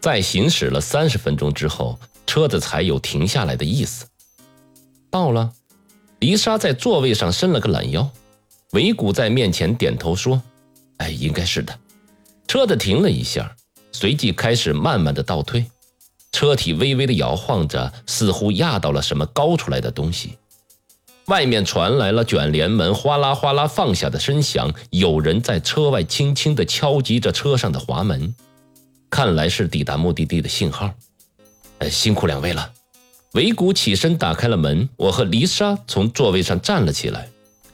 在行驶了三十分钟之后，车子才有停下来的意思。到了，黎莎在座位上伸了个懒腰，维古在面前点头说：“哎，应该是的。”车子停了一下，随即开始慢慢的倒退，车体微微的摇晃着，似乎压到了什么高出来的东西。外面传来了卷帘门哗啦哗啦放下的声响，有人在车外轻轻地敲击着车上的滑门。看来是抵达目的地的信号。呃，辛苦两位了。维古起身打开了门，我和丽莎从座位上站了起来，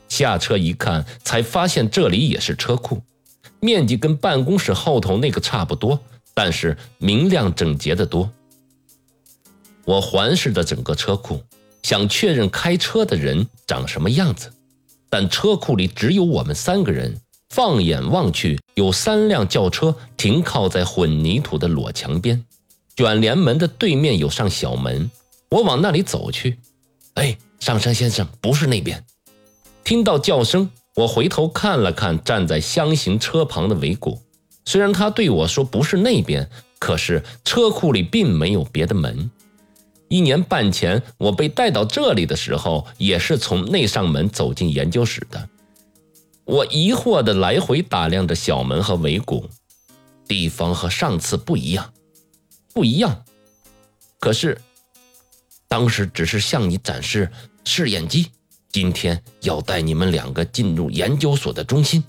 下车一看，才发现这里也是车库，面积跟办公室后头那个差不多，但是明亮整洁的多。我环视着整个车库，想确认开车的人长什么样子，但车库里只有我们三个人。放眼望去，有三辆轿车停靠在混凝土的裸墙边，卷帘门的对面有扇小门。我往那里走去。哎，上山先生，不是那边。听到叫声，我回头看了看站在箱型车旁的维古。虽然他对我说不是那边，可是车库里并没有别的门。一年半前我被带到这里的时候，也是从那扇门走进研究室的。我疑惑地来回打量着小门和尾骨，地方和上次不一样，不一样。可是，当时只是向你展示试验机，今天要带你们两个进入研究所的中心。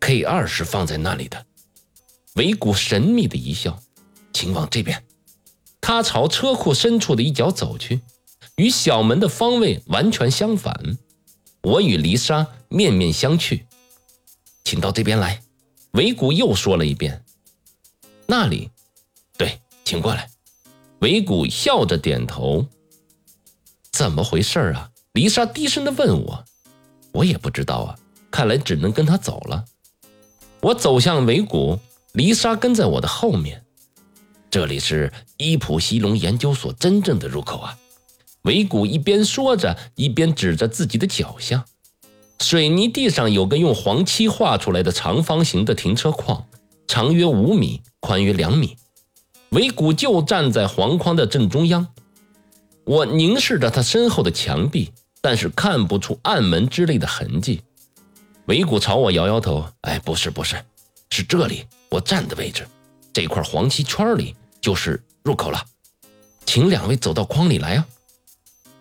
K 二是放在那里的。尾骨神秘的一笑，请往这边。他朝车库深处的一角走去，与小门的方位完全相反。我与丽莎面面相觑，请到这边来。维古又说了一遍：“那里，对，请过来。”维古笑着点头。怎么回事啊？丽莎低声的问我。我也不知道啊，看来只能跟他走了。我走向维古，丽莎跟在我的后面。这里是伊普西龙研究所真正的入口啊。维古一边说着，一边指着自己的脚下，水泥地上有个用黄漆画出来的长方形的停车框，长约五米，宽约两米。维古就站在黄框的正中央。我凝视着他身后的墙壁，但是看不出暗门之类的痕迹。维古朝我摇摇头：“哎，不是，不是，是这里，我站的位置，这块黄漆圈里就是入口了，请两位走到框里来啊。”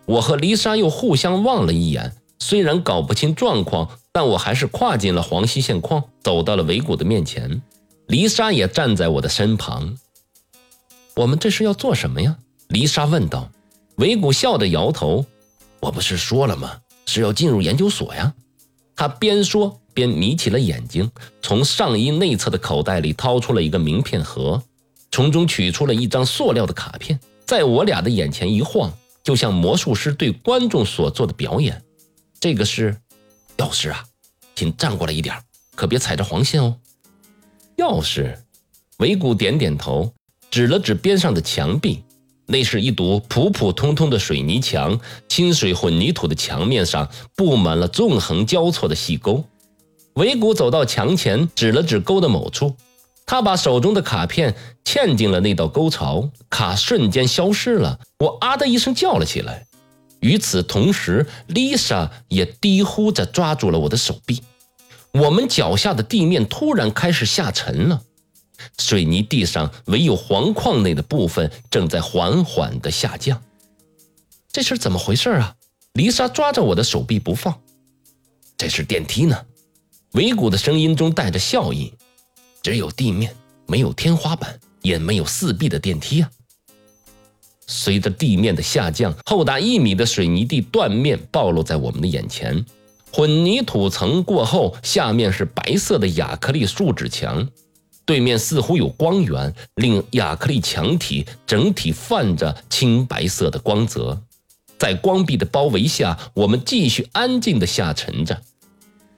我和丽莎又互相望了一眼，虽然搞不清状况，但我还是跨进了黄溪线框，走到了维古的面前。丽莎也站在我的身旁。我们这是要做什么呀？丽莎问道。维古笑着摇头：“我不是说了吗？是要进入研究所呀。”他边说边眯起了眼睛，从上衣内侧的口袋里掏出了一个名片盒，从中取出了一张塑料的卡片，在我俩的眼前一晃。就像魔术师对观众所做的表演，这个是钥匙啊，请站过来一点，可别踩着黄线哦。钥匙，维古点点头，指了指边上的墙壁，那是一堵普普通通的水泥墙，清水混凝土的墙面上布满了纵横交错的细沟。维古走到墙前，指了指沟的某处。他把手中的卡片嵌进了那道沟槽，卡瞬间消失了。我啊的一声叫了起来。与此同时，丽莎也低呼着抓住了我的手臂。我们脚下的地面突然开始下沉了，水泥地上唯有黄矿内的部分正在缓缓地下降。这是怎么回事啊？丽莎抓着我的手臂不放。这是电梯呢。维古的声音中带着笑意。只有地面，没有天花板，也没有四壁的电梯啊！随着地面的下降，厚达一米的水泥地断面暴露在我们的眼前。混凝土层过后，下面是白色的亚克力树脂墙，对面似乎有光源，令亚克力墙体整体泛着青白色的光泽。在光壁的包围下，我们继续安静地下沉着。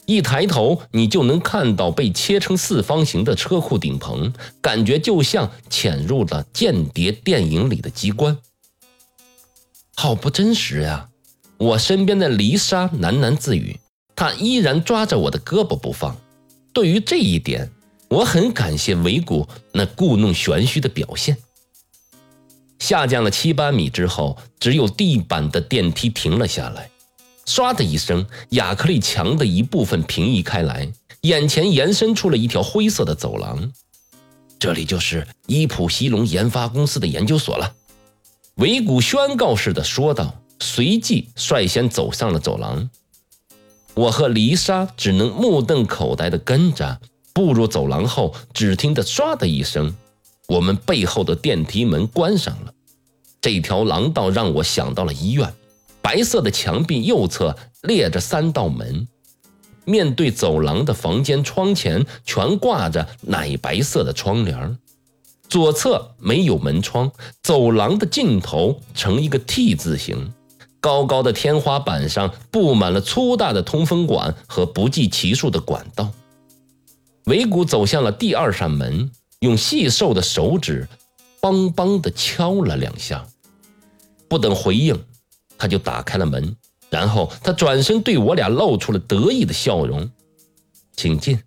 一抬头，你就能看到被切成四方形的车库顶棚，感觉就像潜入了间谍电影里的机关，好不真实呀！我身边的丽莎喃喃自语，她依然抓着我的胳膊不放。对于这一点，我很感谢维古那故弄玄虚的表现。下降了七八米之后，只有地板的电梯停了下来。唰的一声，亚克力墙的一部分平移开来，眼前延伸出了一条灰色的走廊。这里就是伊普西龙研发公司的研究所了。维古宣告似的说道，随即率先走上了走廊。我和丽莎只能目瞪口呆地跟着。步入走廊后，只听得“唰”的一声，我们背后的电梯门关上了。这条廊道让我想到了医院，白色的墙壁右侧列着三道门，面对走廊的房间窗前全挂着奶白色的窗帘，左侧没有门窗，走廊的尽头呈一个 T 字形，高高的天花板上布满了粗大的通风管和不计其数的管道。维古走向了第二扇门，用细瘦的手指“梆梆”地敲了两下，不等回应，他就打开了门。然后他转身对我俩露出了得意的笑容：“请进。”